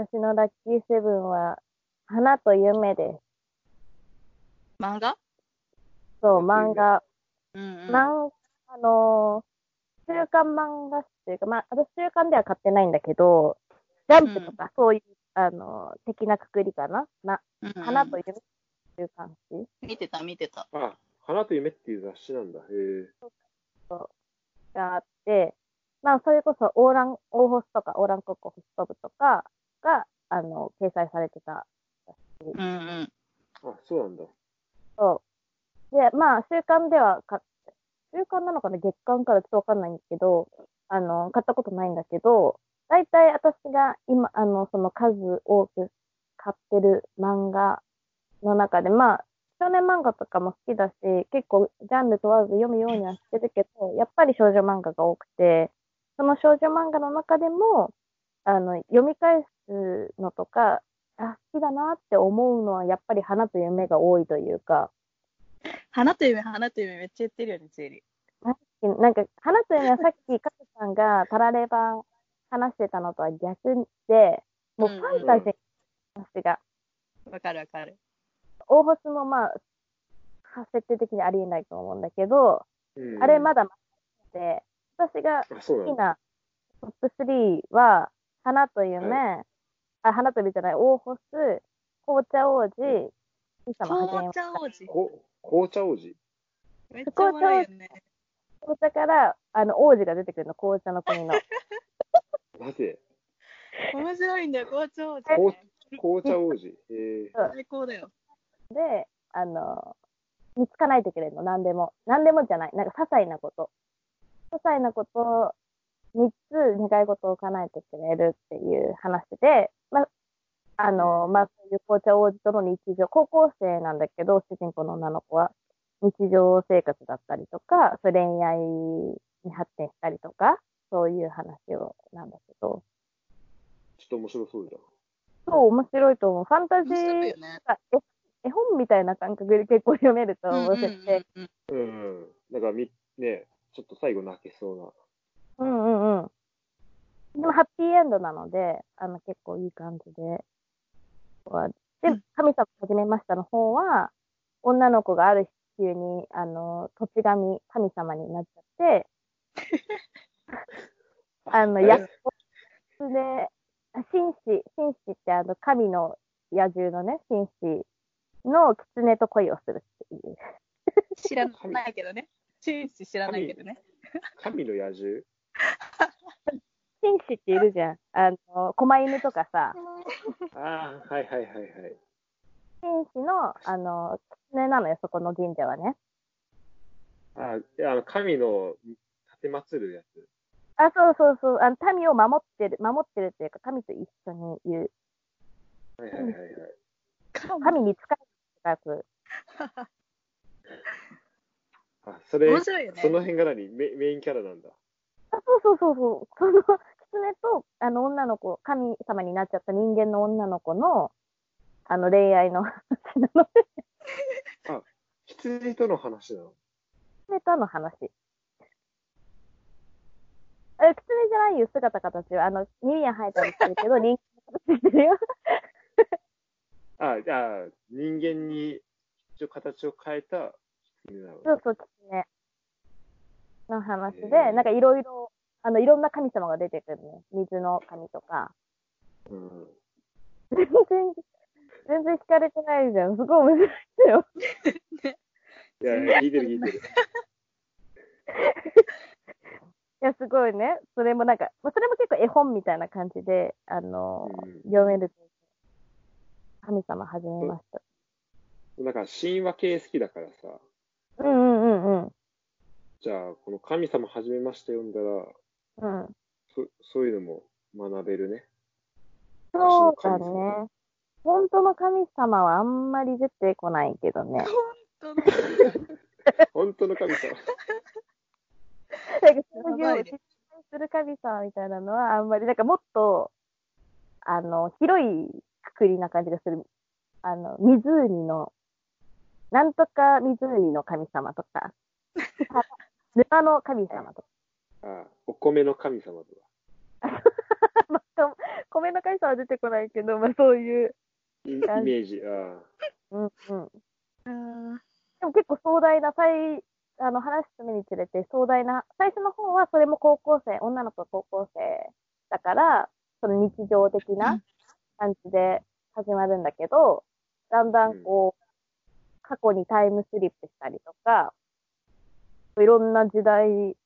私のラッキーセブンは、花と夢です。漫画？そう、漫画。うんうん。なんあのー、週刊漫画誌っていうか、まあ、私週刊では買ってないんだけど、ジャンプとか、そういう、あのー、的なくくりかな？な、うんうん花と夢っていう感じ？見てた、見てた。あ、花と夢っていう雑誌なんだ。へえ。があって、まあ、それこそ、オーラン、オーホスとか、オーランコッコホスト部とかが、あの、掲載されてた。うんうん。あ、そうなんだ。そう。で、まあ、週刊ではか、週刊なのかな？月刊からちょっとわかんないんだけど、あの、買ったことないんだけど、大体私が今、あの、その数多く買ってる漫画の中で、まあ、少年漫画とかも好きだし、結構ジャンル問わず読むようにはしてるけど、やっぱり少女漫画が多くて、その少女漫画の中でも、あの、読み返すのとか、あ、好きだなって思うのは、やっぱり花と夢が多いというか、花と夢、花と夢めっちゃ言ってるよね、チェリなんか、花と夢はさっき、カズさんがタラレバ話してたのとは逆で、もうファンタジーの話が、ー。わかるわかる。大星もまあ、設定的にありえないと思うんだけど、うん。あれまだ待ってて、私が。好きなトップ3は、花と夢、あ、花と夢じゃない、大星、紅茶王子、神様はじめまして紅茶王子。こ紅茶王子？めっちゃおもろいよね。紅茶から、あの、王子が出てくるの、紅茶の国の。なぜ面白いんだよ、紅茶王子、紅茶王子。へえ。最高だよ。で、あの、見つかないとくれるの、何でも。何でもじゃない。なんか、些細なこと。些細なこと、3つ願い事を叶えてくれるっていう話で、まあ、あの、まあ、そういう紅茶王子との日常、高校生なんだけど、主人公の女の子は、日常生活だったりとか、そう恋愛に発展したりとか、そういう話を、なんだけど、ちょっと面白そうじゃん。そう、面白いと思う。ファンタジーよね。が絵絵本みたいな感覚で結構読めると思うし、うんうんうんうんうん。なんかみ、ね、ちょっと最後泣けそうな。うんうんうん。でもハッピーエンドなので、あの結構いい感じで。はでうん、神様はじめましたの方は、女の子がある日急に、あの、土地神、神様になっちゃって、あの、えやで、紳士、紳士ってあの、神の野獣のね、紳士の狐と恋をするっていう。知らないけどね。紳士知らないけどね。神の野獣？紳士っているじゃん。あの、狛犬とかさ、ああ、はいはいはいはい。紳士の、あの、狐なのよ、そこの神社はね。あいやあの、神の立て祀るやつ。あ、そうそうそう、あの民を守ってる、守ってるっていうか、神と一緒にいる。はいはいはいはい。神？に使うく。あ、それ、面白いよねそ。の辺が何？メメインキャラなんだ。あそうそうそうそう。その、狐と、あの、女の子、神様になっちゃった人間の女の子の、あの、恋愛の話なので、羊との話なの？狐との話。え、狐じゃないよ、姿形は。あの、耳が生えたりしてるけど、人間の形してるよ。あ、じゃあ、人間に一応形を変えた羊なのそうそう、狐の話で、へーなんかいろいろ、あの、いろんな神様が出てくるね。水の神とか。うん。全然、全然聞かれてないじゃん。すごい面白いんだよ。いや聞いてる聞いてる。いや、すごいね。それもなんか、まあそれも結構絵本みたいな感じで、あの、うん読める。神様始めました。なんか神話系好きだからさ、うんうんうんうん。じゃあ、この神様はじめまして読んだら、うん。そそういうのも学べるね。そうだね。本当の神様はあんまり出てこないけどね。本当の神様。なんかそうやばいうねい実在する神様みたいなのはあんまり、なんかもっと、あの、広いくくりな感じがする。あの、湖の、なんとか湖の神様とか、沼の神様とか。あお米の神様とか。まと米の神様は出てこないけど、まあそういう、イイメージ。あうんうん。うん。でも結構壮大な、最、あの、話進めにつれて壮大な、最初の方はそれも高校生、女の子高校生だから、その日常的な感じで始まるんだけど、だんだんこう、過去にタイムスリップしたりとか、いろんな時代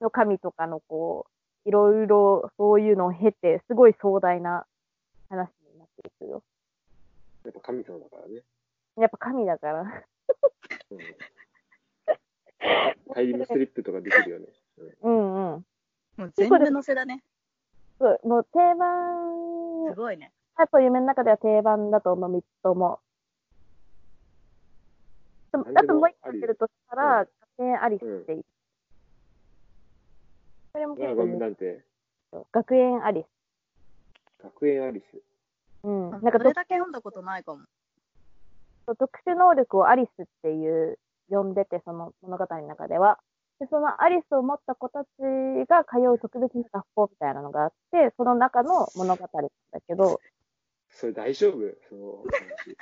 の神とかのこう、いろいろそういうのを経て、すごい壮大な話になっていくよ。あ、やっぱ神様だからね。やっぱ神だから。うん、タイムスリップとかできるよね。うんうん。もう全部乗せだね。そう、もう定番すごいね。あと夢の中では定番だと思う、三つとも。あともう一個出るとしたら、うん学園アリスっていう。それも結構面なんて？白い学園アリス。学園アリス。うん。なんそかれだけ読んだことないかも。と特殊能力をアリスっていう、呼んでて、その物語の中では。で、そのアリスを持った子たちが通う特別な学校みたいなのがあって、その中の物語なんだけど、それ大丈夫？その話。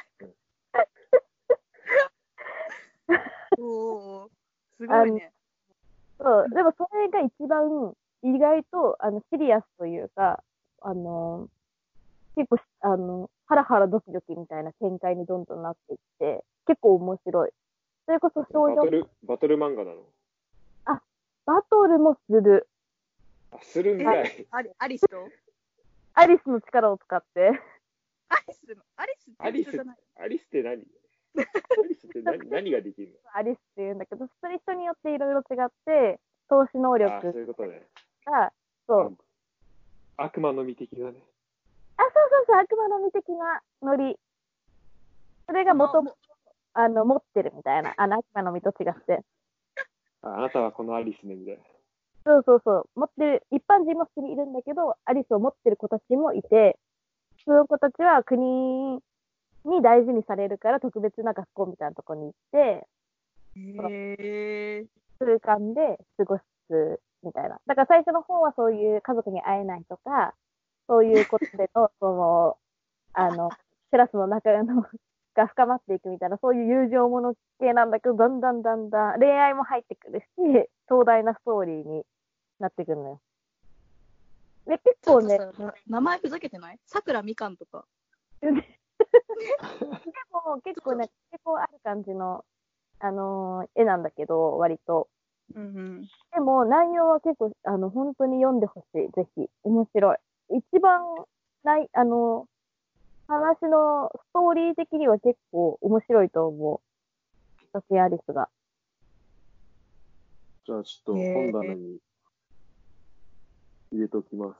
う んおお。すごいね。そう、でもそれが一番意外とあのシリアスというか、あの結構しあのハラハラドキドキみたいな展開にどんどんなっていって、結構面白い。それこそバ少女トル、バトル漫画なの？バトルもする。あ、するんかい。アリアリスと？アリスの力を使って。アリスの、アリスってアリス人じゃない。アリスって何？アリスって何何ができるアリスって言うんだけど、それ人によっていろいろ違って、投資能の力あ、そういうことね。が、そう。悪魔の実的なね。あ、そうそうそう、悪魔の実的なノリ。それが元々、あの、持ってるみたいな。あの、悪魔の実と違って。ああなたはこのアリスね、みたいな。そうそうそう。持ってる、一般人も普通にいるんだけど、アリスを持ってる子たちもいて、普通の子たちは国に大事にされるから特別な学校みたいなとこに行って、へえ。空間で過ごすみたいな。だから最初の方はそういう家族に会えないとか、そういうことでの、その、あの、クラスの中のが深まっていくみたいな、そういう友情もの系なんだけど、だんだんだんだん恋愛も入ってくるし、壮大なストーリーになってくるのよ。で、結構ね、名前ふざけてない？さくらみかんとか。で も結構ね、結構ある感じの、あのー絵なんだけど、割と。うんうん。でも内容は結構、あの、本当に読んでほしい。ぜひ。面白い。一番、ない、あの、話のストーリー的には結構面白いと思う。スタアリスが。じゃあちょっと本棚に入れておきます。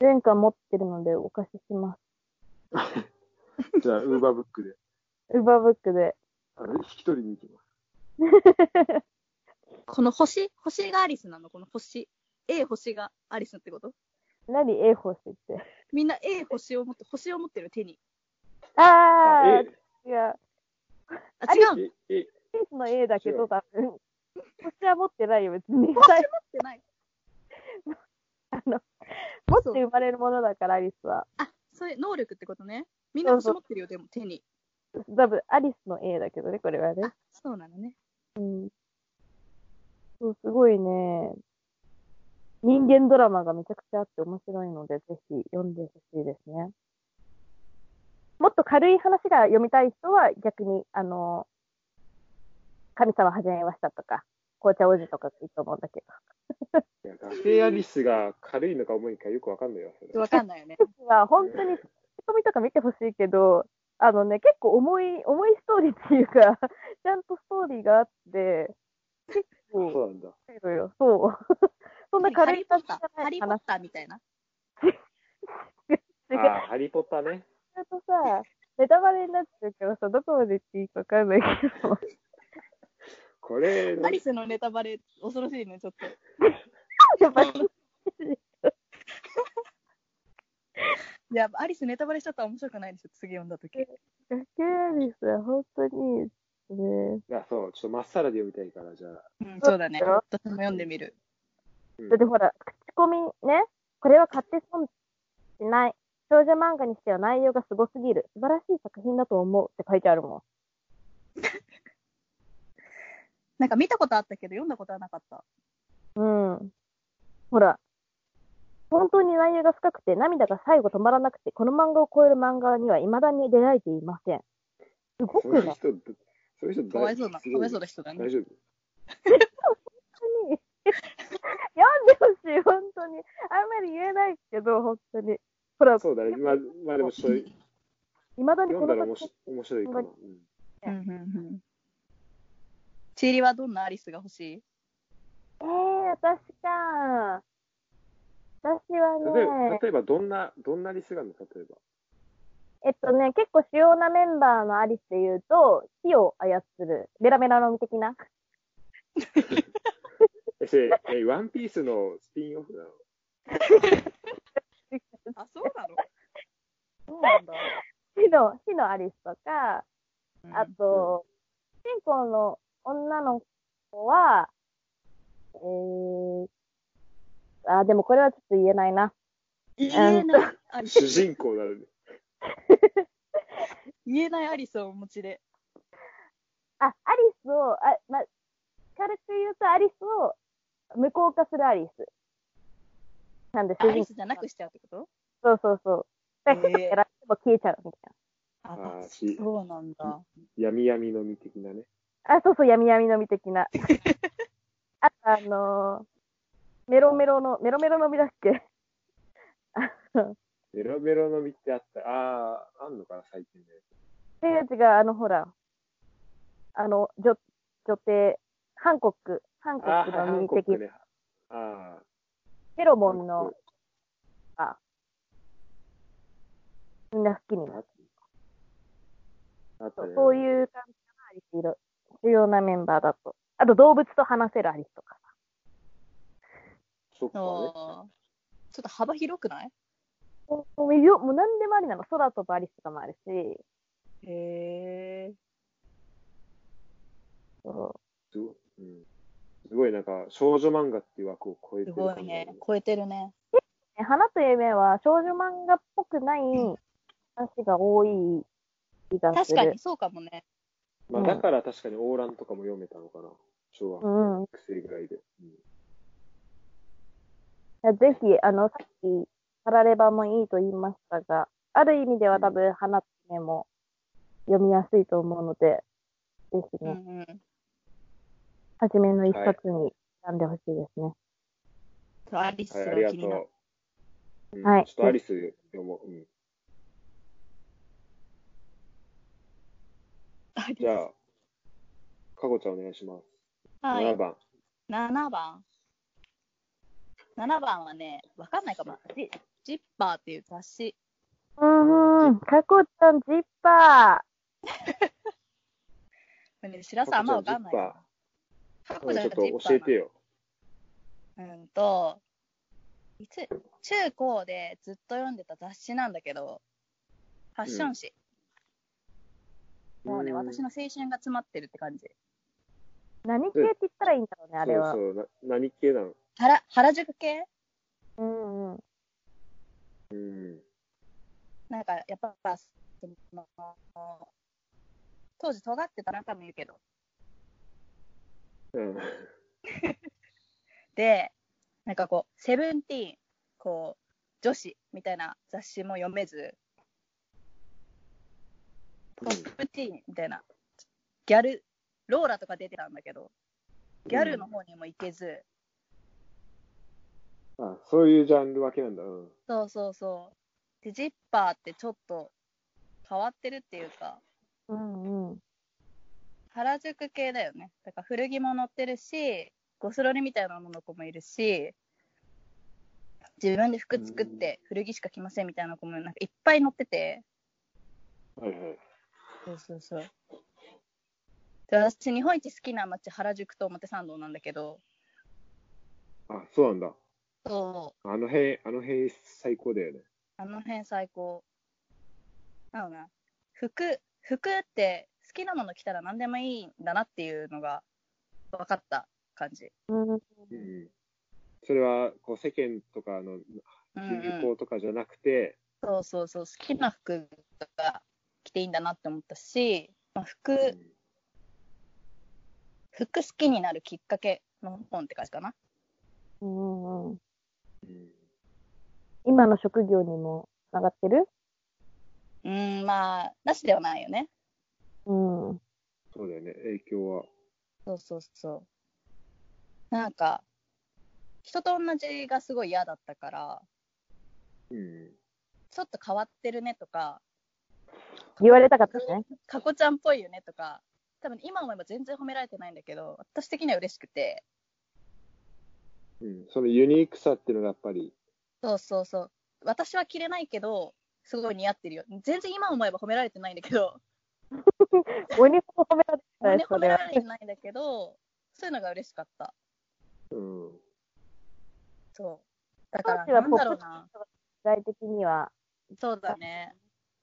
前回持ってるのでお貸しします。じゃあ、ウーバーブックで、ウーバーブックで。あの、引き取りに行きます。この星？星がアリスなの？この星。A 星がアリスってこと？何？A 星って。みんな A 星を持って、星を持ってる手に。あー、いや、あ、違うの？持っえ、え、ケースの A だけど多分。星は持ってないよ、別に。てない。あの、持って生まれるものだから、アリスは。あ、そういう能力ってことね。みんな星持ってるよ、でも手に。多分、アリスの A だけどね、これはねあ。、そうなのね。うん。そう、すごいね、人間ドラマがめちゃくちゃあって面白いので、ぜひ読んでほしいですね。もっと軽い話が読みたい人は逆に、あの、神様始めましたとか、紅茶王子とかいいと思うんだけいや学園アリスが軽いのか重いかよくわかんないわ、それ。わかんないよね。ど、は本当に、ツッコミとか見てほしいけど、あのね、結構重い、重いストーリーっていうか、ちゃんとストーリーがあって、結構、そうなんだ。そう。そんなハ軽いリーポッター、感じじゃないハリーポッターみたいな。違う。ハリポタね。ちゃんとさ、ネタバレになっちゃうからさ、どこまで言っていいかわかんないけど。これ、アリスのネタバレ、恐ろしいね、ちょっと。やっぱり、いや、アリスネタバレしちゃったら面白くないですよ、次読んだとき。学園アリスは本当にいいですね。いや、そう、ちょっとまっさらで読みたいから、じゃあ。うん、そうだね。私も読んでみる。うんだってほら、口コミね、これは買って損しない少女漫画にしては内容がすごすぎる。素晴らしい作品だと思うって書いてあるも なんか見たことあったけど読んだことはなかった。ん。うん。ほら。本当に内容が深くて、涙が最後止まらなくて、この漫画を超える漫画には未だに出会えていません。すごくない？そういう人、そういう人かわいそうな、かわいそうな人だね大。丈夫？本当に。読んでほしい、本当に。あんまり言えないけど、本当に。ほら、そうだね。まあ、まあでもちょっと未だに読んだらこの作面白面白いかも。うんうんうんうん。チーリはどんなアリスが欲しい？えー、私か。私はね、例えばどんな、どんなリスがあるの？例えば。えっとね、結構主要なメンバーのアリスで言うと、火を操る、ベラベラの的な。え、それ、え、ワンピースのスピンオフなの？あ、そうなの？そうなんだ。火の、火のアリスとか、あと、主人公の女の子は、えー、あ、でもこれはちょっと言えないな。言えないアリス。主人公なのに。言えないアリスをお持ちで。あ、アリスを、あ、ま、軽く言うとアリスを無効化するアリス。なんで主人公。アリスじゃなくしちゃうってこと？そうそうそう。だから、へーも消えちゃうみたいああーしそうなんだ。闇闇の実的なね。な。あ、そうそう、闇闇の実的な。あと、あのーメロメロの、メロメロの実だっけ？メロメロの実ってあった。ああ、あんのかな、最近ね。違う違う、あの、ほら、あの、女、女帝、ハンコック、ハンコックの実的。あフェロあ。モンの、あ、みんな好きになる。あったね。そういう感じかな、アリスいろ。重要なメンバーだと。あと、動物と話せるアリスとかさ。そっかね。ちょっと幅広くない？もう、もうよもう何でもありなの。空飛ぶアリスとかもあるし、へえ。そすごい、うん。すごいなんか、少女漫画っていう枠を超えてする感じごいね。超えてるね。う。ね花と夢は少女漫画っぽくない話が多い気がする。確かにそうかもね。まあ、うんだから確かにオーランとかも読めたのかな。小学うん。生ぐらいで。うんぜひ、あの、さっき、パラレバもいいと言いましたが、ある意味では多分、花と夢も読みやすいと思うので、ぜひね、うんうん。初めの一冊に選んでほしいですね。アリスはい、あがりが気になる。とう。うんはいちょっとアリス読もう。うん。アリスじゃあ、かごちゃんお願いします。はい7。番。7番。7番はね、わかんないかも。ジジッパーっていう雑誌。うんうん、かこちゃん、ジッパこれ ね、白さんあんまわかんないかこちゃんょっとがジッパー教えてよ。うんと、いつ、中高でずっと読んでた雑誌なんだけど、ファッション誌。もうね、うん私の青春が詰まってるって感じ。ー。何系って言ったらいいんだろうね、あれは。そうそうな何系なの？原原宿系？うんうん。うん。なんか、やっぱ、その、当時尖ってた中も言うけど。うん。で、なんかこう、セブンティーン、こう、女子みたいな雑誌も読めず、トップティーンみたいな、ギャル、ローラとか出てたんだけど、ギャルの方にも行けず、あ、そういうジャンル分けなんだ。うん。そうそうそう。で、ジッパーってちょっと変わってるっていうか、うんうん。原宿系だよね。だから古着も載ってるし、ゴスロリみたいなもの子もいるし、自分で服作って古着しか着ませんみたいな子もなんかいっぱい載ってて、はいはい。そうそうそう。で、私、日本一好きな街、原宿と表参道なんだけど、あ、そうなんだ。そう、あの辺、あの辺最高だよね。あの辺最高。なのな、服、服って好きなもの着たら何でもいいんだなっていうのが分かった感じ。うんうん。それは、こう、世間とかのうん、うん。流行とかじゃなくて、そうそうそう、好きな服が着ていいんだなって思ったし、まあ、服、服好きになるきっかけの本って感じかな。うんうん今の職業にもつながってる？うーん、まあ、なしではないよね。うん。そうだよね、影響は。そうそうそう。なんか、人と同じがすごい嫌だったから、うん。ちょっと変わってるねとか、言われたかったね。かこちゃんっぽいよねとか、多分今思えば全然褒められてないんだけど、私的には嬉しくて、うん。そのユニークさっていうのがやっぱり、そうそうそう。私は着れないけど、すごい似合ってるよ。全然今思えば褒められてないんだけど、鬼ほど褒められてたよね、褒めそれはられてないんだけど、そういうのが嬉しかった。うん。そう。だから、なんだろうな。時代的には、そうだね。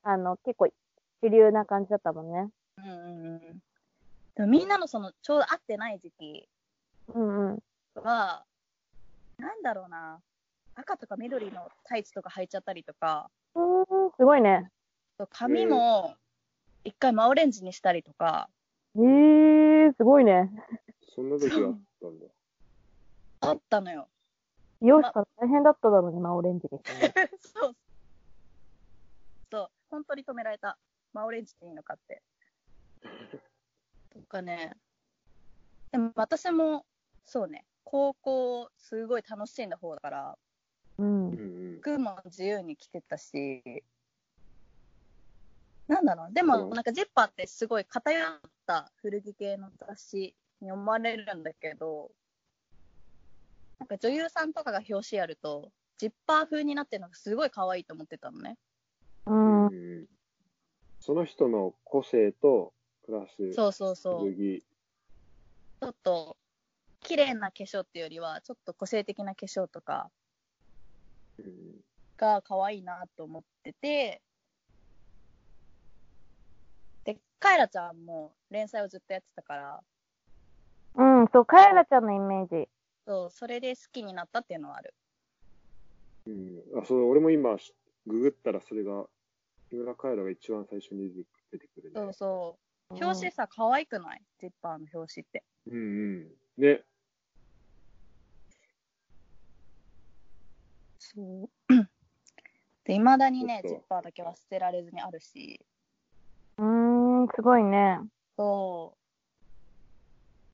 あの、結構主流な感じだったもんね。うんうんうん。でもみんなのその、ちょうど会ってない時期うんうん。は、なんだろうな。赤とか緑のタイツとか履いちゃったりとか、うーん、すごいね。髪も一回真オレンジにしたりとか、えー、すごいね。そんな時があったんだ。あったのよ。美容師さん大変だっただろうね、まあオレンジに。そう。そう、本当に止められた。真オレンジっていいのかって。とかね。でも私も、そうね、高校すごい楽しんだ方だから、うんう。ん服も自由に着てたし、なんだろう、でもうんなんかジッパーってすごい偏った古着系の雑誌に思われるんだけど、なんか女優さんとかが表紙やると、ジッパー風になってるのがすごい可愛いと思ってたのね。うん。その人の個性と、プラス、そうそうそう。ちょっと、綺麗な化粧っていうよりは、ちょっと個性的な化粧とかうん。が可愛いなと思ってて、で、カエラちゃんも連載をずっとやってたから、うん、そう、カエラちゃんのイメージ。そう、それで好きになったっていうのはある。うん。あ、そう、俺も今、ググったらそれが、木村カエラが一番最初に出てくるね。そうそう。表紙さ、可愛くない？ジッパーの表紙って。うんうん。ね。そう。で、未だにね、ジッパーだけは捨てられずにあるし、うーん、すごいね。そ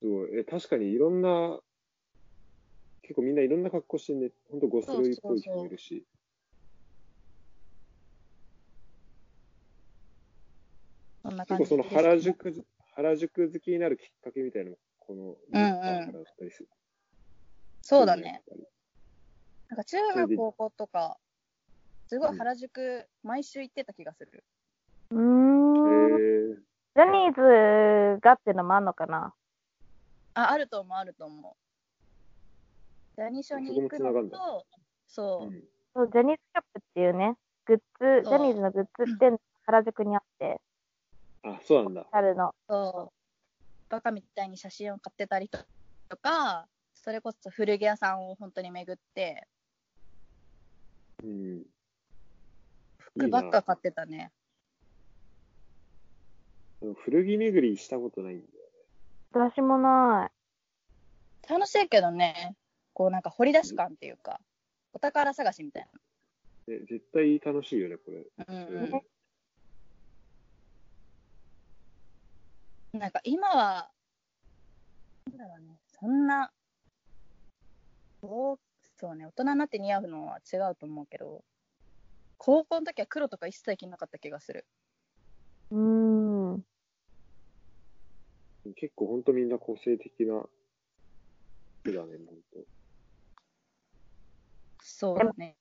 すごい。え、確かにいろんな、結構みんないろんな格好してね、ほんとゴスロイっぽい人もいるし。う、そんな感じ結構その原宿、原宿好きになるきっかけみたいなのも、この、うんうんからだったりする？そうだね。なんか中学、高校とか、すごい原宿、毎週行ってた気がする。うーん。へジャニーズがっていうのもあんのかな？あ、あると思う、あると思う。ジャニーショーに行くのと、えそうう、ん。そう、ジャニーズショップっていうね、グッズ、ジャニーズのグッズ店、原宿にあって、あ、そうなんだ。あるの。そう、バカみたいに写真を買ってたりとか、それこそ古着屋さんを本当に巡って、うん。服ばっか買ってたね。でも古着巡りしたことないんだよ。私もな楽しいけどね、こうなんか掘り出し感っていうか、お宝探しみたいね、絶対楽しいよね、これ。な。うんううんなんか今は、なんだろうね、そんな、そうそうね、大人になって似合うのは違うと思うけど、高校の時は黒とか一切着なかった気がする。い。うーん。結構ほんとみんな個性的な服だね、ほんと。そうだね。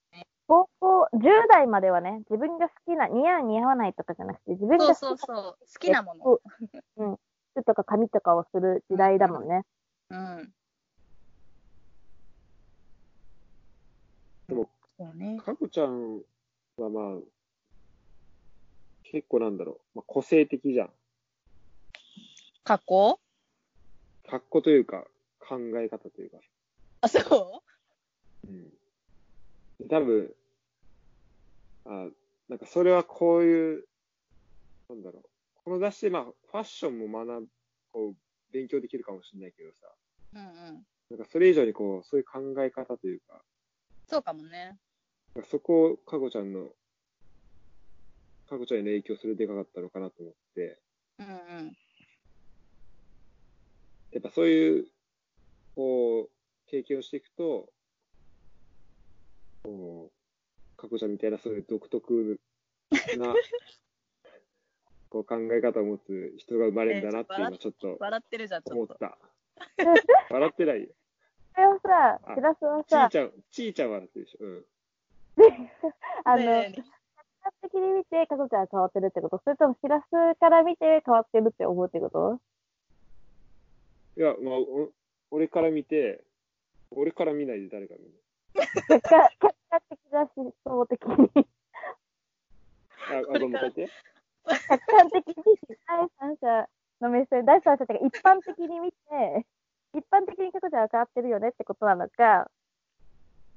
高校、10代まではね、自分が好きな、似合う似合わないとかじゃなくて、自分が好きなそうそうそう、好きなもの。うん、服とか髪とかをする時代だもんね。うん。でも、そうね。かこちゃんはまあ、結構なんだろう、まあ、個性的じゃん。格好？格好というか、考え方というか。あ、そうん。多分、あ、なんかそれはこういう、なんだろう。この雑誌で、まあ、ファッションも学ぶ、こう、勉強できるかもしれないけどさ、うんうん。なんかそれ以上にこう、そういう考え方というか、そうかもね。そこを、かごちゃんの、かごちゃんへの影響するでかかったのかなと思って、うんうん。やっぱそういう、こう、経験をしていくと、こう、かこちゃんみたいなそういう独特な、こう考え方を持つ人が生まれるんだなっていうのはちょっと笑ってるじゃん、ちょっった。笑ってないよ。それをさあ、しらすはさ、ちーちゃん、ちーちゃん笑ってるでしょ？うん。あの、ねえね客観的に見て、かこちゃんが変わってるってこと？それともしらすから見て変わってるって思うってこと？いや、まあ、お俺から見て、俺から見ないで誰か見る。客観的な思想的に。あ、あごめん、もう一回言って。客観的に第三者の目線、第三者っていうか一般的に見て、一般的にかこちゃ変わってるよねってことなのか、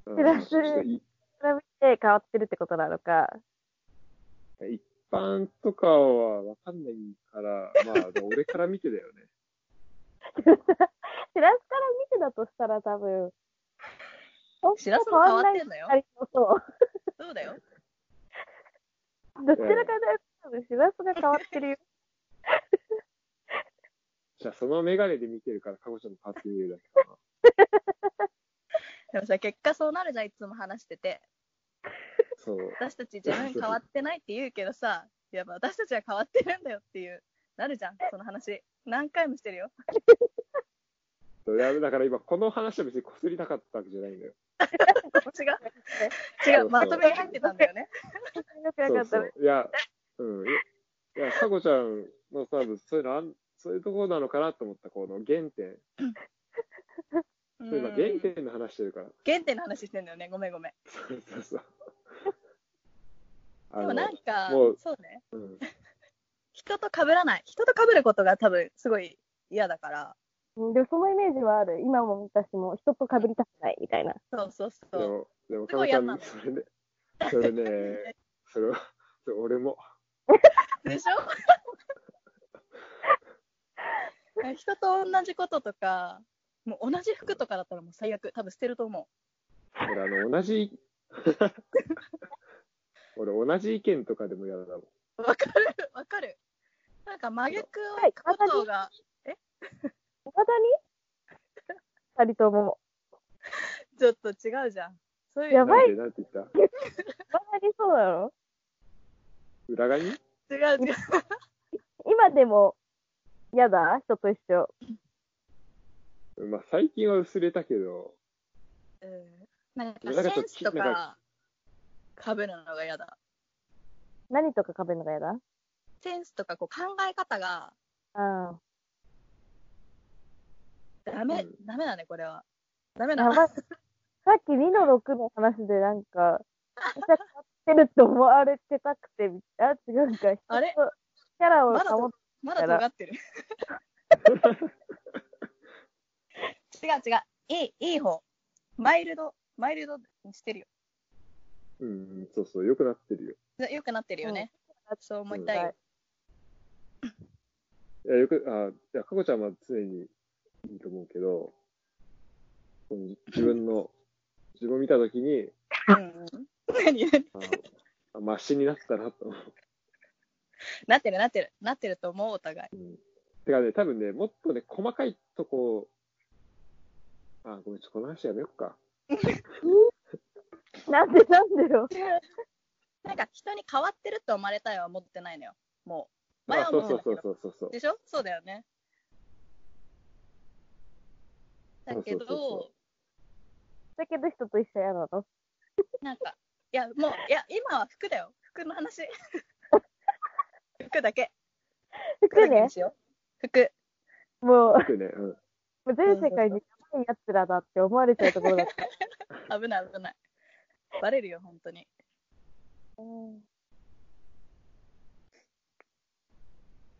うんプラスちょっといそれを見て変わってるってことなのか。一般とかはわかんないから、まあ、俺から見てだよね。しらすから見てだとしたら多分、しらすも変わってんのよそう。そうだよ。どちらかというと多分しらすが変わってるよ。じゃあ、そのメガネで見てるから、かごちゃんも変わって見えるだけかな。でもさ、結果そうなるじゃん、いつも話してて。そう。私たち自分変わってないって言うけどさ、いや、まあ私たちは変わってるんだよっていう、なるじゃん、その話。何回もしてるよ。そういやだから今、この話は別にこすりたかったわけじゃないんだよ。違う。違う、まとめに入ってたんだよね。よくなかった。いや、うん。いや、かごちゃんの多分、そういうのあん、そういうところなのかなと思った、この原点。う んそう今、原点の話してるから。原点の話してんだよね。ごめんごめん。そうそうそう。あ でのもなんかそうね。うん。人と被らない。人と被ることが多分すごい嫌だから。うんでもそのイメージはある。今も私も人と被りたくないみたいな。そうそうでそう。も、でも、すかごちゃん、それね、それね、それは、それ俺も、でしょ？人と同じこととか、もう同じ服とかだったらもう最悪。多分捨てると思俺、あの、同じ、俺、同じ意見とかでも嫌だもん。う。わかるわかる。なんか真逆をが、いまだに？二人とも。ちょっと違うじゃん。そういう、やばいなんて、言った？いまだにそうなの？裏側に違う違う。今でも嫌だ？人と一緒。まあ、最近は薄れたけど、うんなんかなんかちょっとセンスとなんか被るのが嫌だ。何とか被るのが嫌だ？センスとかこう考え方がうん。ダメ、うんダメだね、これは。ダメだ。さっき2の6の話でなんか、めっちゃ変わってるって思われてたくて、あ、違うんか。あキャラをまだ保っまだ尖ってる。違う違う。いい、いい方。マイルド、マイルドにしてるよ。うん、そうそう、良くなってるよ。でよくなってるよね。そう思いたいよ。いや、よく、あ、いや、かこちゃんは常にいいと思うけど、その自分の、自分を見たときに、うんうん。何？何あ、あマシになったなと思う。なってるなってる。なってると思う、お互い。うん。てかね、多分ね、もっとね、細かいとこ、あ、ごめん、ちょっとこの話やめよっか。なんでなんでよ。なんか人に変わってるって思われたいは思ってないのよ。もう。前あ、はそうそう思ってたけどそうそうそうそう。でしょ？そうだよね。だけそうそうそうど、だけど人と一緒嫌なの。なんか、いや、もう、いや、今は服だよ。服の話。服だけ。服服ね。服。もう、僕ね、うん。もう全世界にやばい奴らだって思われちゃうところだった。危ない危ない。バレるよ、本当に。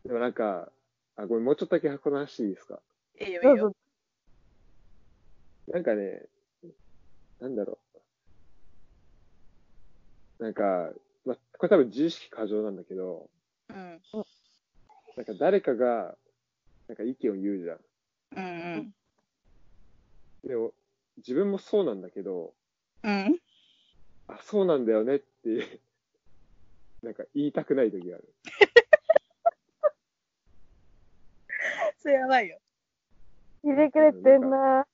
でもなんか、あ、ごめん、もうちょっとだけこの話いいですか？いいよ、いいうよ。。なんかね、なんだろう。なんか、まあ、これ多分自意識過剰なんだけど、うん。なんか誰かが、なんか意見を言うじゃん。うんでも、自分もそうなんだけど、うん。うん。あ、そうなんだよねって、なんか言いたくない時がある。それやばいよ。聞いてくれてんな。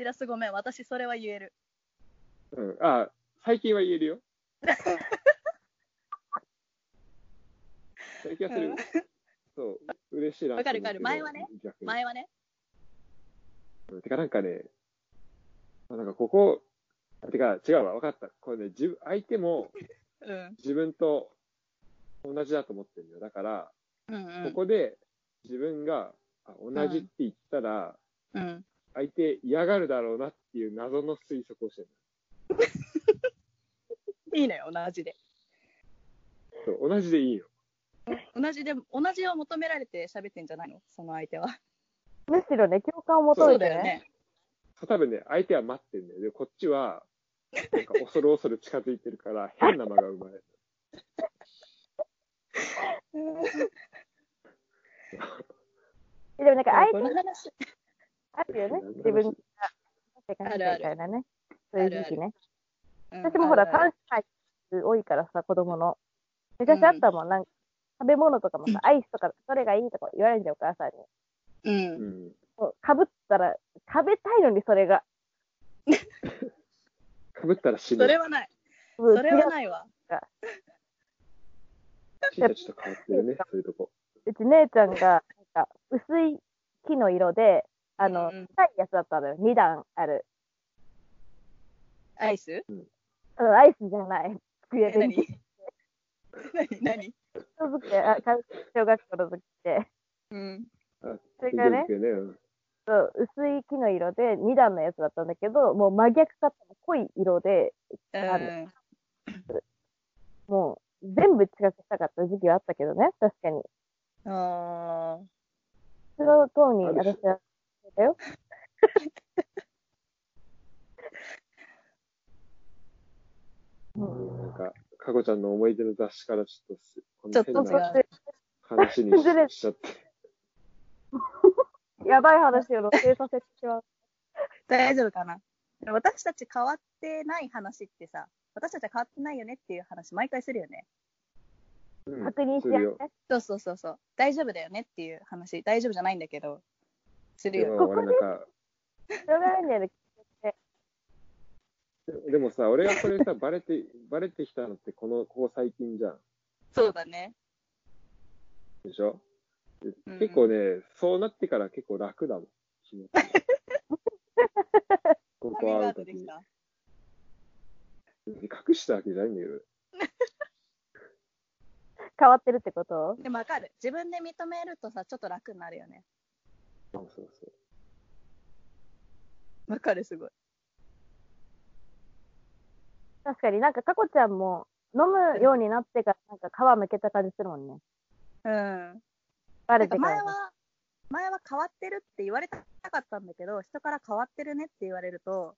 しらすごめん。私それは言える。うん。あ、最近は言えるよ。最近はする。そう、嬉しいなわかるわかる前はね。前はね。うんてかなんかね、あなんかここ、あてか違うわ、分かった。これね、自分、相手もうん。自分と同じだと思ってるよ。だから、うんうん。ここで自分があ同じって言ったら、うん。相手嫌がるだろうなっていう謎の推測をしてるいいのよ、同じで。そう同じでいいよ。同じで、同じを求められて喋ってんじゃないの？その相手は。むしろね、共感を求そうめてね。だよね。そう多分ね、相手は待ってるんだよ。で、こっちは、なんか恐る恐る近づいてるから、変な間が生まれる。でもなんか相こ手の話。あるよね自分が、って感じあるあるみたいなね。そういう時期ね。うん私もほら、あるある三歳多いからさ、子供の。昔あったもん、なんか、食べ物とかもさ、アイスとか、それがいいとか言われるんじゃん、お母さんに。う。うんん。もうかぶったら、食べたいのに、それが。かぶったら死ぬ。それはない。そそれはないわ。ちょっと変わってるね、そういうとこ。うち姉ちゃんが、なんか、薄い木の色で、あの、うんうん高いやつだったのよ。2段ある。アイス？うんアイスじゃない。机で。え何？何？何？小机、あ、か小学校の時って。うん。あ、それからねそう、薄い木の色で2段のやつだったんだけど、もう真逆かったの濃い色で、あうんもう全部近くしたかった時期はあったけどね、確かに。あその通りにある私は、だよ。うよんね。なんか、かこちゃんの思い出の雑誌からちょっとす、こんちょっとな変な話にししちゃって。やばい話を露呈させてしまう。大丈夫かな？私たち変わってない話ってさ、私たちは変わってないよねっていう話毎回するよね。うん確認し。合って。そうそうそうそう。大丈夫だよねっていう話。大丈夫じゃないんだけど、するよ。でも俺なんか、しょうがないんだよね。でもさ、俺がこれさ、バレて、バレてきたのってこの、ここ最近じゃん。そうだね。でしょ？でうん結構ね、そうなってから結構楽だもん。ここ会うときに。ウトできた隠したわけじゃないんだけど。変わってるってこと？でもわかる。自分で認めるとさ、ちょっと楽になるよね。そうそうそう。わかる、すごい。確かになんか、かこちゃんも飲むようになってから、なんか皮むけた感じするもんね。うん。バレてから。前は、前は変わってるって言われたかったんだけど、人から変わってるねって言われると、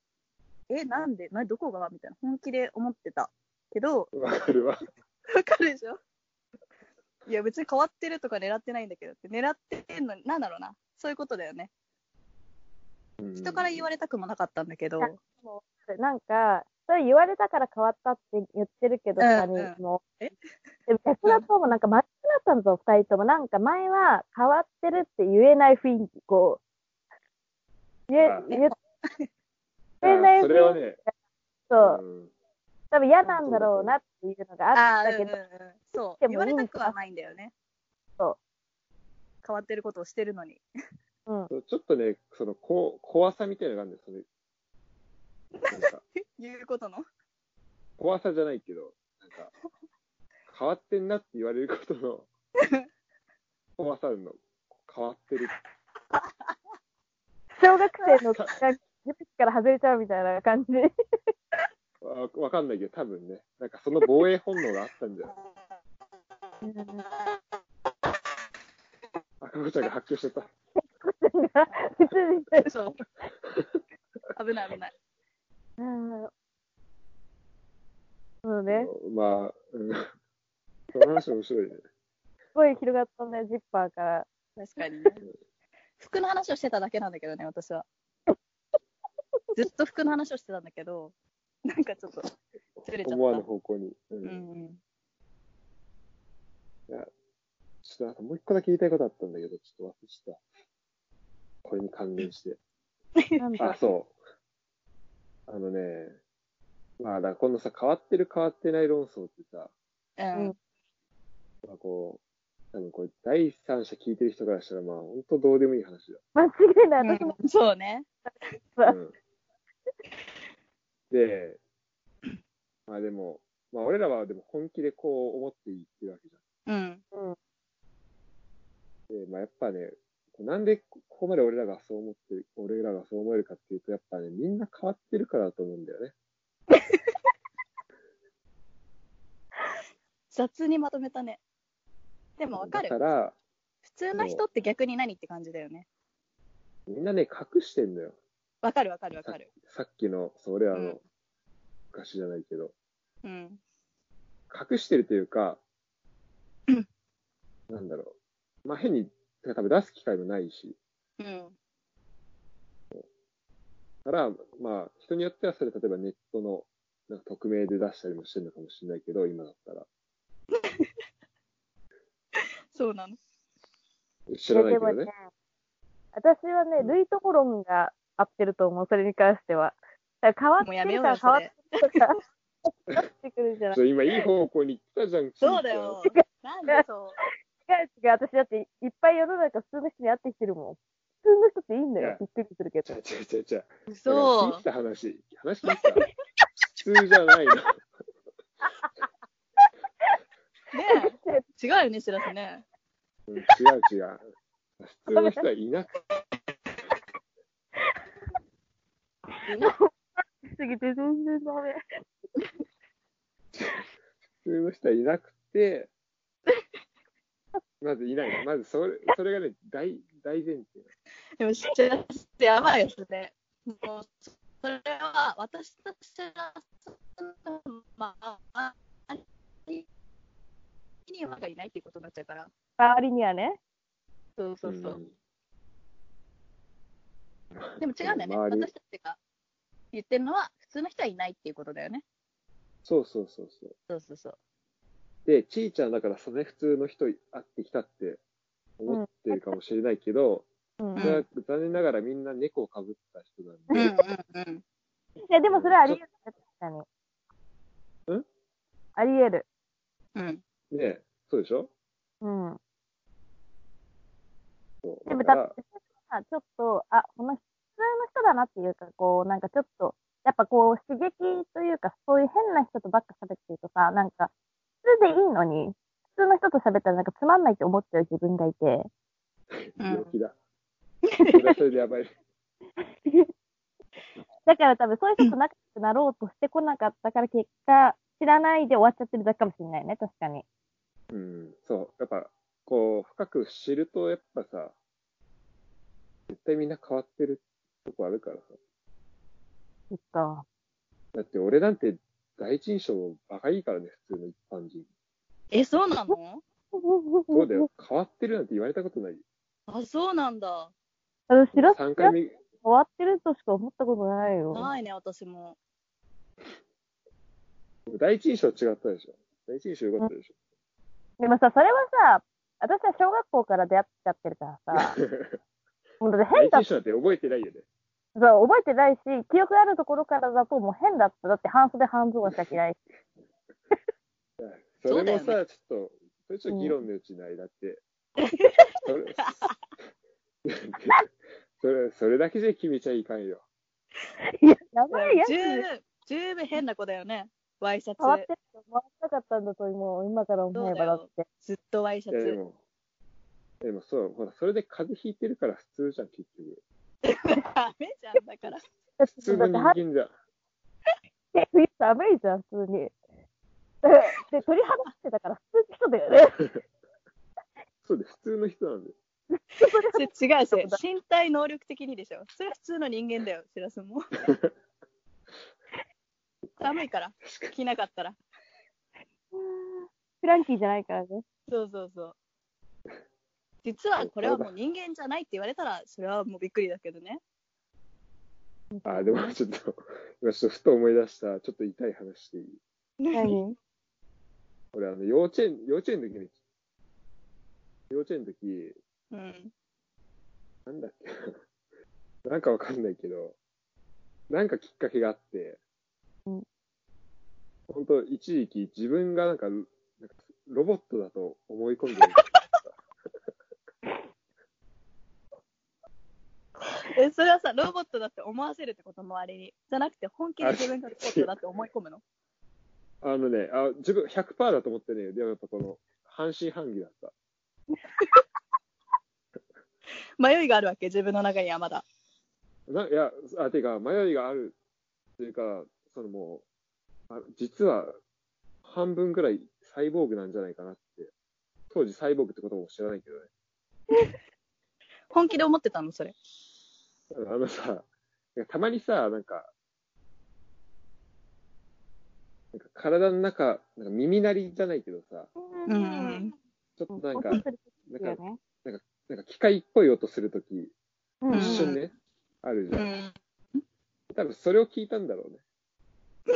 え、なんで？などこが？みたいな、本気で思ってた。けど、わかるわ。わかるでしょ？いや、別に変わってるとか狙ってないんだけどって、狙ってんのに、なんだろうな。そういうことだよね。うん人から言われたくもなかったんだけど、なんか、それ言われたから変わったって言ってるけど、うん他うんにも。え？でも逆だともなんか真っ赤だったんぞ、二人とも。なんか前は変わってるって言えない雰囲気、こう。言えあ、言え、言えないあそれはね、そう、うん多分嫌なんだろうなっていうのがあったけど、うんうんうん。そう。言われたくはないんだよね。そう。変わってることをしてるのに。うん。ちょっとね、その、こ怖さみたいなのがあるんだよ、それ。なんか、言うことの？怖さじゃないけど、なんか、変わってんなって言われることの、怖さの、変わってる。小学生のが塾から外れちゃうみたいな感じ。わわかんないけど、多分ね、なんかその防衛本能があったんじゃない赤子ちゃんが発狂しちゃった。危ない危ない。うんそうね。まあ、うんその話面白いね。すごい広がったね、ジッパーから。確かにね。服の話をしてただけなんだけどね、私は。ずっと服の話をしてたんだけど、なんかちょっと、ずれちゃった。思わぬ方向に。う。うんんちょっとなんかもう一個だけ言いたいことあったんだけど、ちょっと忘れてた。これに関連して。あ、そう。あのね、まあ、だからこのさ、変わってる変わってない論争ってさ、うん。うん。まあこう、多分これ第三者聞いてる人からしたら、まあ、本当どうでもいい話だ。間違いない。私も、うんそうね。うん、で、まあでも、まあ俺らはでも本気でこう思って言ってるわけじうん。うん。で、まあやっぱね、なんでここまで俺らがそう思ってる、俺らがそう思えるかっていうと、やっぱね、みんな変わってるからだと思うんだよね。雑にまとめたね。でもわかるだ。から、普通の人って逆に何って感じだよね。みんなね、隠してんだよ。わかるわかるわかる。さっきの、そう俺らのうん昔じゃないけど、うん。隠してるというかうん、なんだろう。まあ変に、多分出す機会もないし、うん。だから、まあ人によってはそれ例えばネットのなんか匿名で出したりもしてるのかもしれないけど、今だったら。そうなの。知らないけどね。、私はね、ルイトコロンが合ってると思う、それに関しては。だから変わってるから変わってるから、なってくるんじゃない今いい方向に行ったじゃん、そうだよ。なんでそう。違う違う、私だっていっぱい世の中普通の人に会ってきてるもん。普通の人っていいんだ。よびっくりするけど。ちゃちゃちゃちゃ。そ聞いてた話。話聞いてた。普通じゃないの。う。ね違うよね、しらすね。うん違う違う。普通の人はいなくて、すぎて全然ダメ。普通の人はいなくて、まずいないの。まずそれ、それがね、大、大前提。でも、しらすってやばいですね。もう、それは私としらすの、まあ、にはいないっていうことになっちゃうから。周りにはね。そうそうそう。ん でも違うんだよね。私たちが言ってるのは、普通の人はいないっていうことだよね。そうそうそうそう。そうそうそう。で、ちーちゃんだからそれ普通の人会ってきたって思ってるかもしれないけど、うん。いそれは残念ながらみんな猫をかぶった人なんうんで、うんうん。や、でもそれはあり得る。確かに。ん？あり得る。うん。ねそうでしょ？うん。そうでもだって、さちょっと、あ、この普通の人だなっていうか、こう、なんかちょっと、やっぱこう、刺激というか、そういう変な人とばっか喋ってるとさ、なんか、普通でいいのに、普通の人と喋ったらなんかつまんないって思っちゃう自分がいて、うん。病気だ。それはそれでやばい。だから多分そういう人と仲良くなろうとしてこなかったから、結果、知らないで終わっちゃってるだけかもしれないね、確かに。うん、そう。やっぱ、こう、深く知ると、やっぱさ、絶対みんな変わってるとこあるからさ。きっと。だって俺なんて第一印象バカいいからね、普通の一般人。え、そうなの？そうだよ。変わってるなんて言われたことないよ。あ、そうなんだ。あの、白3々回目、終わってるとしか思ったことないよ。ないね、私も。第一印象違ったでしょ。第一印象良かったでしょ。でもさ、それはさ、私は小学校から出会っちゃってるからさ、もうだって第変だ一印象なんて覚えてないよね。そう、覚えてないし、記憶があるところからだともう変だった。だって半袖半ズボンしか着ないし。それもさ、ちょっと、それちょっと議論のうちない。だって、それ、それ、それだけじゃ決めちゃいかんよ。いや、やばいやつ十分、十分変な子だよね。ワイシャ変わってツ。ると思わなかったんだと思う。今から思えばだって。ずっとワイシャツ。も、でもそう、ほら、それで風邪ひいてるから普通じゃん、結局。ダメじゃん、だから。普通の人だって間じゃん。は冬寒いじゃん、普通に。で、取り払ってたから普通の人だよね。そうで、普通の人なんで。それ違うし、身体能力的にでしょ。それは普通の人間だよ、しらすも。寒いから、着なかったら。フランキーじゃないからね。そうそうそう。実はこれはもう人間じゃないって言われたら、それはもうびっくりだけどね。あ、でもちょっと、今ちょっとふと思い出した、ちょっと痛い話していい？何？俺、あの、幼稚園、幼稚園の時に、幼稚園の時、うん。なんだっけ？な。なんかわかんないけど、なんかきっかけがあって、うん本当一時期自分がなんか、なんかロボットだと思い込んでる。え、それはさ、ロボットだって思わせるってこと周りに。じゃなくて、本気で自分がロボットだって思い込むの？あのね、あ自分100%だと思ってね、でもやっぱこの、半信半疑だった。迷いがあるわけ、自分の中にはまだ。ないや、あ、ていうか、迷いがあるというか、そのもう、あ実は半分ぐらいサイボーグなんじゃないかなって。当時サイボーグってことも知らないけどね。本気で思ってたの、それ。あのさ、たまにさ、なんか、なんか体の中、なんか耳鳴りじゃないけどさ、うん。ちょっとなんか、なんか、時よね。なんか機械っぽい音するとき、うん一瞬ね、あるじゃん。うん。多分それを聞いたんだろうね。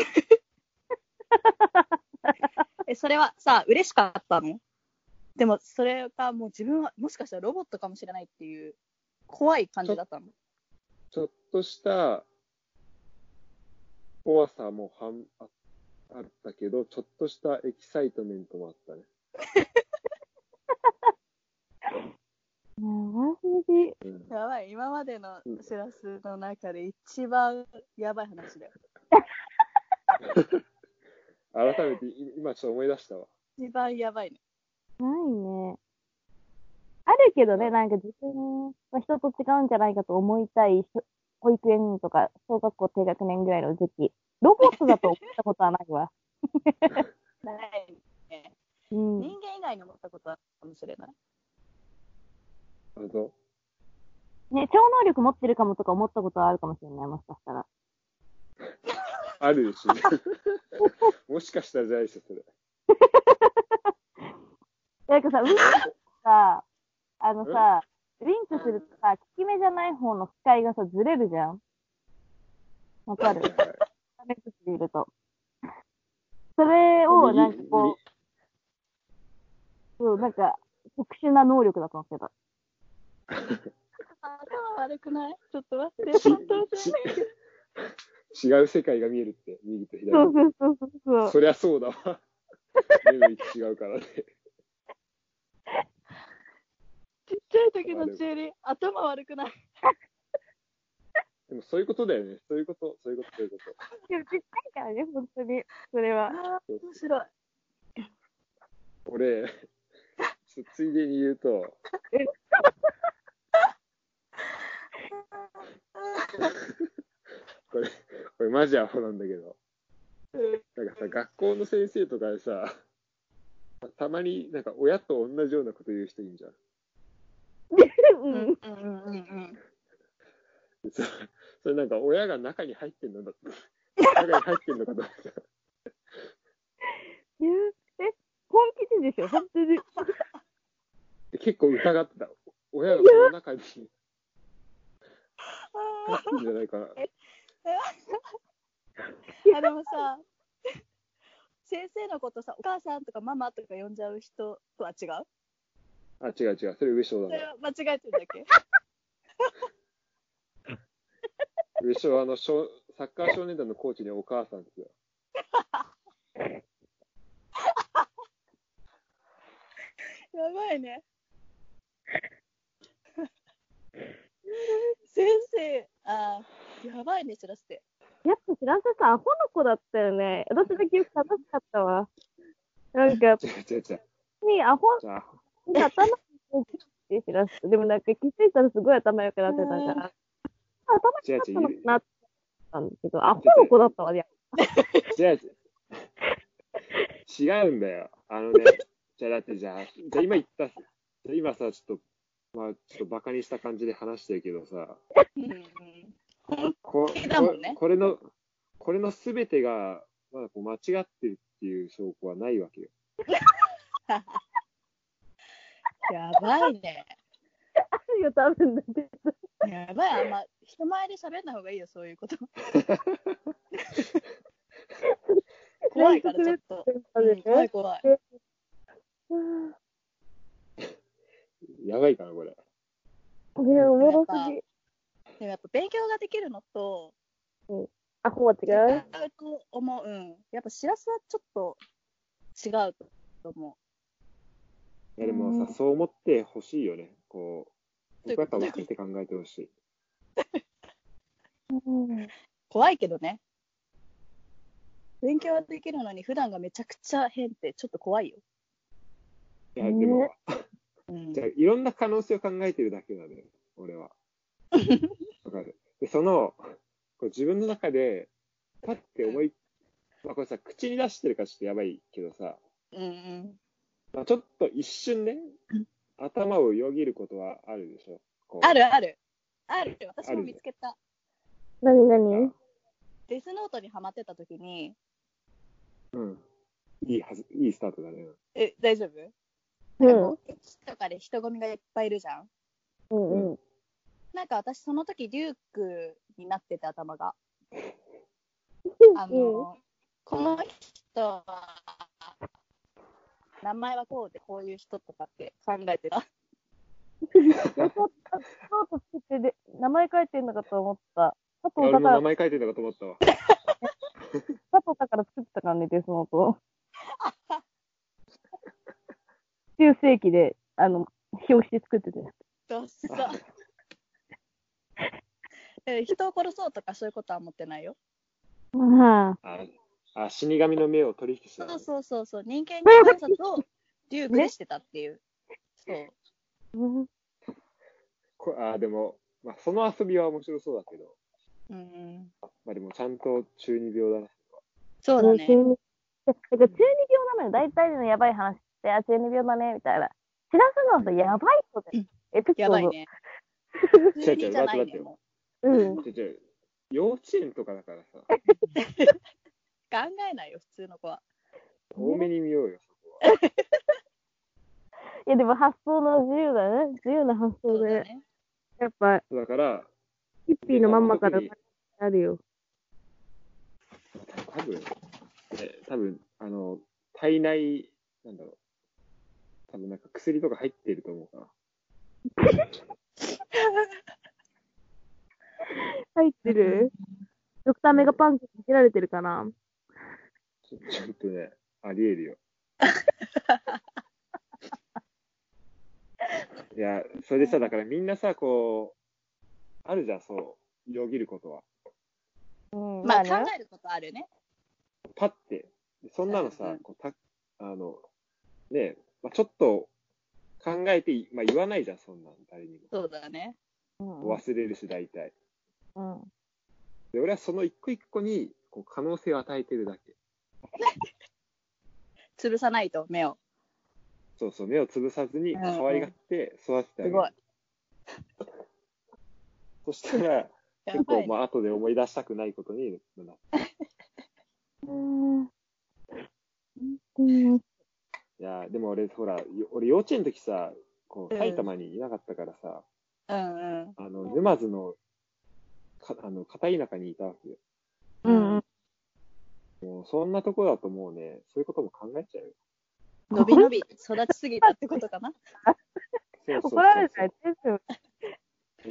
え、それはさ、嬉しかったの？でも、それがもう自分は、もしかしたらロボットかもしれないっていう、怖い感じだったの？ちょっとした怖さもはんああったけど、ちょっとしたエキサイトメントもあったね。やばすぎ。うん、やばい、今までのしらすの中で一番やばい話だよ。改めてい今ちょっと思い出したわ。一番やばいね。ないね。あるけどね、なんか自分は人と違うんじゃないかと思いたい、し保育園とか小学校低学年ぐらいの時期。ロボットだと思ったことはないわ。ないね。うん。人間以外に思ったことはあるかもしれない。あのね、超能力持ってるかもとか思ったことはあるかもしれない、もしかしたら。あるでしょ。もしかしたらじゃないですよ、それ。なんかさ、ウィンクさ、あのさ、ウィンクするとさ、効き目じゃない方の視界がさ、ずれるじゃんわかる？画面映っていると。それを、なんかこう、そう、なんか、特殊な能力だと思ってた。頭悪くない？ちょっと待って。本当にち違う世界が見えるって、右と左。そうそうそうそうそう。そりゃそうだわ。目の位置違うからね。ちっちゃい時のチューリー、頭悪くない？でもそういうことだよね。そういうこと、そういうこと、そういうこと。でもちっちゃいからね、本当に。それは。面白い。俺、ちょっとついでに言うと、これ、これマジアホなんだけど、なんかさ、学校の先生とかでさ、たまになんか親と同じようなこと言う人いるじゃん。うん。うんうんうんうんそそれなんか親が中に入ってんのだ 中に入ってんのかと思った。いやえ、本気ででしょ本当に。結構疑ってた。親がこの中に入ってんじゃないかな。あでもさ、先生のことさ、お母さんとかママとか呼んじゃう人とは違う？あ、違う違う。それ上昇それだな。は間違えてるだけ 上昇はあの、小サッカー少年団のコーチにお母さんですよ。やばいね。先生、あーやばいね、しらすて。やっぱ知らせさ、アホの子だったよね。私の記憶正しかったわ。なんか、違う違う違う。にアホ頭にって知らせて。でもなんか気づいたらすごい頭良くなってたから。頭違う違う良くなったのかなって思ったんだけど、アホの子だったわ。いや、違う違う。違うんだよ。あのね、じゃあだってじゃあ、じゃあ今言った、じゃあ今さ、ちょっと、まあ、ちょっとバカにした感じで話してるけどさ、ここれの、これのすべてが、まだこう間違ってるっていう証拠はないわけよ。やばいね。あるよ、多分だけど。やばい、あんま人前で喋んない方がいいよ、そういうこと。怖いから、ちょっと。うん怖い怖い。うんやばいかな、これ。ねおもろすぎ。でもやっぱ勉強ができるのと、あ、こうは違違ううと思う。うん。やっぱしらすはちょっと違うと思いや、でもさ、そう思ってほしいよね。こう、僕はやっぱ分けて考えてほしい。怖いけどね。勉強はできるのに普段がめちゃくちゃ変ってちょっと怖いよ。いや、でもね、うん じゃあいろんな可能性を考えてるだけなのよ、俺は。わかる。で、その、こう自分の中で、パッて思い、まあこれさ、口に出してるからちょっとやばいけどさ、うんうん。まあ、ちょっと一瞬ね、頭をよぎることはあるでしょ。あるある。ある。私も見つけた。なになにデスノートにハマってた時に、うん。いいはず、いいスタートだね。え、大丈夫？うん。駅とかで人混みがいっぱいいるじゃん。うんうん。なんか私その時デュークになってて頭が。あうんの、この人は、名前はこうでこういう人とかって考えてた？よかった。そうと作ってで、名前書いてんのかと思った。佐藤だから、前書いてんのかと思ったわ。佐藤だから作ってたからね、デスノート。中世紀で、あの、表紙作ってて。どっさ。え人を殺そうとかそういうことは思ってないよ。ああ、あ死神の目を取引してたそうの。そうそうそう、人間観察をデュークでしてたっていう。そう。あ。うんこあでも、まあ、その遊びは面白そうだけど、うんうん、まあでもちゃんと中二病だな。そうだね。中二中二病なのよ。大体のやばい話って、あ、中二病だね、みたいな。知らすのとやばい人で。エピソード。やばい。ね。違う中二じゃないね。待って待ってもうん。ちょちょ幼稚園とかだからさ、う 考えないよ、普通の子は。多めに見ようよ、そこは。いや、でも発想の自由だね。自由な発想で。ね。やっぱ、だから、ヒッピーのまんまからあるよ。多分、え多分、あの、体内、なんだろう。多分なんか薬とか入ってると思うから。入ってる？ドクターメガパンクに切られてるかな？ちょちょっとね、あり得るよ。いや、それでさ、だからみんなさ、こう、あるじゃん、そう、よぎることは。うん。まあ、ね考えることあるね。パッて、そんなのさうん、こうたあの、ねまあ、ちょっと考えて、まあ、言わないじゃん、そんなん、誰にも。そうだね。うん。忘れるし、大体。うん。で、俺はその一個一個に、こう、可能性を与えてるだけ。潰さないと、目を。そうそう、目を潰さずに、うん可愛がって育ててあげる。すごい。そしたら、や結構。まあ、後で思い出したくないことになる。うん。うん。いや、でも俺、ほら、よ俺幼稚園の時さ、こう、うん埼玉にいなかったからさ、うんうん。あの、沼津の、かあの、片田舎にいたわけよ。うん。もう、そんなとこだともうね、そういうことも考えちゃうよ。伸び伸び育ちすぎたってことかな？そうそうそう怒られないですよ。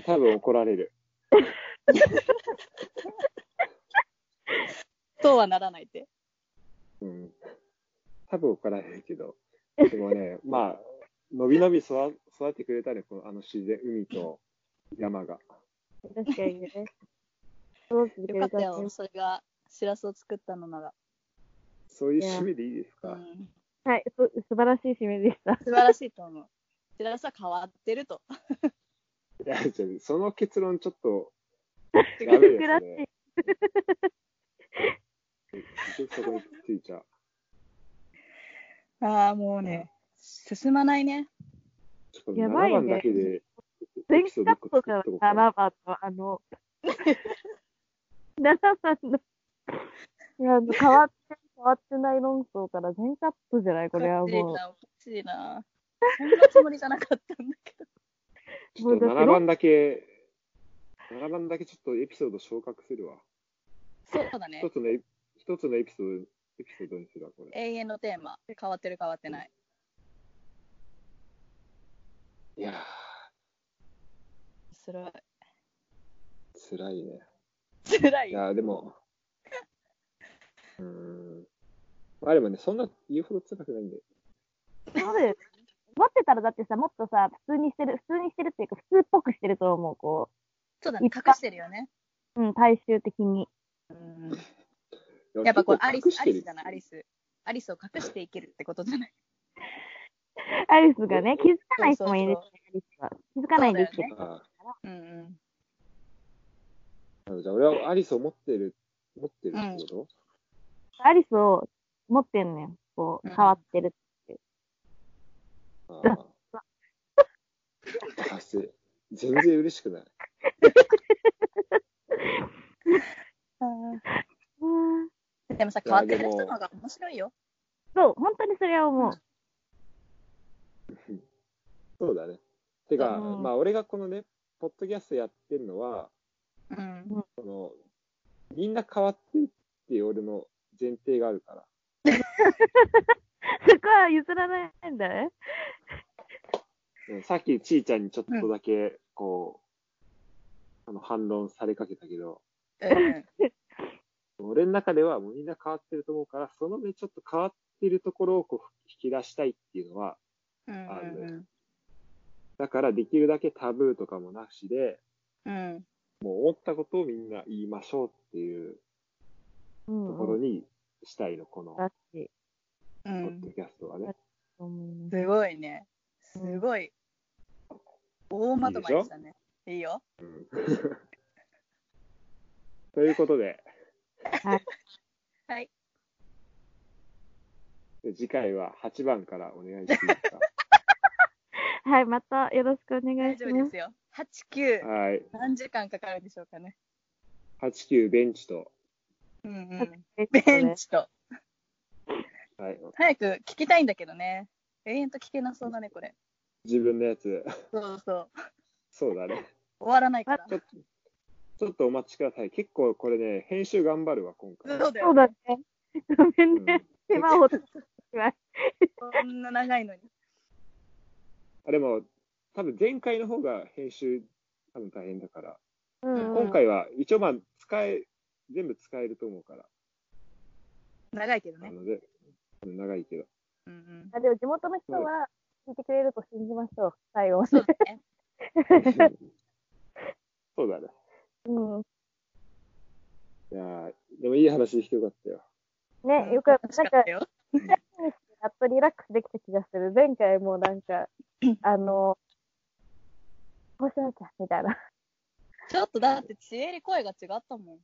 多分怒られる。そうはならないって。うん。多分怒られるけど。でもね、まあ、伸び伸び育育ってくれたね、このあの自然、海と山が。確かにね。よかったよ、それが、しらすを作ったのなら。そういう締めでいいですか、うん。はい、そ素晴らしい締めでした。素晴らしいと思う。しらすは変わってると。いや、じゃあその結論ちょっと、違 ダメでしねい。一応そこについちゃう。ああ、もうね、進まないね。ちょっと7やばいね全エピソード1個カットから作っとこうか7番の、あの、7番の、いや変わってる変わってない論争から全カットじゃない？これはおかしいもう。な、おかしいな。そんなつもりじゃなかったんだけど。ちょっと7番だけ、7番だけちょっとエピソード昇格するわ。そうだね一。つのエピ、一つのエピソード、エピソードにするわ、これ。永遠のテーマ。変わってる変わってない。いや辛い。ー、辛いね。辛い。いやー、でも、うーん。まあでもね、そんな言うほど辛くないんで。そうだよ。持ってたらだってさ、もっとさ、普通にしてる、普通にしてるっていうか、普通っぽくしてると思う、こそうだね。隠してるよね。う。うん、大衆的に。うん。やっぱこれアリス、アリスじゃない、アリス。アリスを隠して生きるってことじゃない。アリスがね、気づかない人もいるし、アリスは。気づかないで生きてる。あうんうん。あじゃあ俺はアリスを持ってる、持ってるってこと、アリスを持ってんのよ。こう、うん変わってる。ああ。あせ全然嬉しくない。うん。でもさ、変わってる人の方が面白いよ。そう、本当にそれは思う。そうだね。てか、うんまあ俺がこのね、ポッドキャストやってるのは、うん。その、みんな変わってるっていう俺の前提があるから。そこは譲らないんだね。うんさっきちーちゃんにちょっとだけ、こう、あの反論されかけたけど、うん。俺の中ではもうみんな変わってると思うから、そのね、ちょっと変わってるところをこう引き出したいっていうのは、うんあるだからできるだけタブーとかもなしで、うん。もう思ったことをみんな言いましょうっていううん、ところにしたいの、このポッんド。キャストはね。すすごいね。すごい。大まとまりしたね。いいよ。うん ということで、はい。次回は8番からお願いしていいですか？はい、またよろしくお願い大しま。丈夫ですすよ。8、9。はい。何時間かかるんでしょうかね。8、9ベンチと、うんうん。ベベンチと。はい。早く聞きたいんだけどね。永遠と聞けなそうだね、これ。自分のやつ、そうそう。そうだね。終わらないから。ちょっと、ちょっとお待ちください。結構これね、編集頑張るわ、今回。そうだよ。そうだね。ごめんうんね。手間を取ってしまいそんな長いのに。あでも、多分前回の方が編集多分大変だから、うんうん今回は一応まあ使え、全部使えると思うから、長いけどね。なので、うん長いけど。うんうん。あでも地元の人は聞いてくれると信じましょう。最後までそう。だね。そうだね。うん。いやーでもいい話できてよかったよ。ね、よかった。なんか。やっとリラックスできた気がする。前回もなんか、あの、こうしなきゃ、みたいな。ちょっとだって、ちえり声が違ったもん。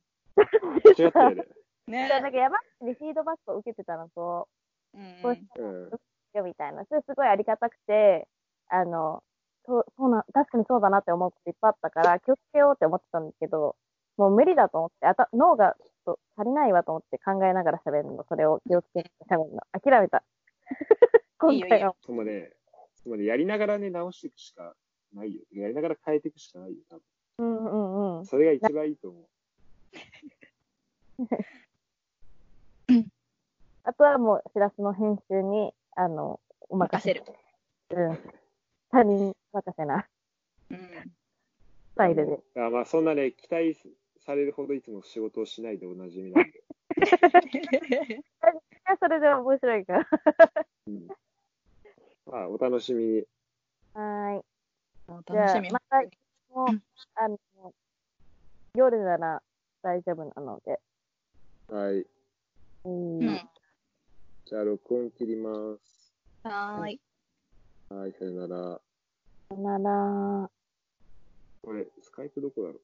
違ったよね。ねなんか山口にフィードバックを受けてたのと、うんこうしうん。たよみたいな。それすごいありがたくて、あの、そう、そうな、確かにそうだなって思うこといっぱいあったから、気をつけようって思ってたんだけど、もう無理だと思って、あた脳がちょっと足りないわと思って考えながら喋るの、それを気をつけて喋るの。諦めた。いいよいいよそのね、そのね、やりながらね、直していくしかないよ。やりながら変えていくしかないよ、多分。うんうんうん。それが一番いいと思う。あとはもう、しらすの編集に、あの、お任せ。任せる。うん。他人任せなうん。スタイルで。あまあ、そんなね、期待されるほどいつも仕事をしないでおなじみなんで。いや、それで面白いから。うん、まあ、お楽しみに。はーい。もうじゃあ楽しみ。また、もううんあの、夜なら大丈夫なので。はい。うんうん。じゃあ、録音切ります。はーい。はい、さよなら。さよなら。これ、スカイプどこだろう？